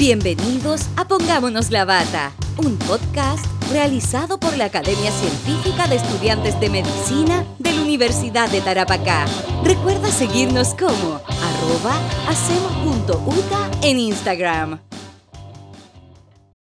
Bienvenidos a Pongámonos la Bata, un podcast realizado por la Academia Científica de Estudiantes de Medicina de la Universidad de Tarapacá. Recuerda seguirnos como arroba hacemos.uta en Instagram.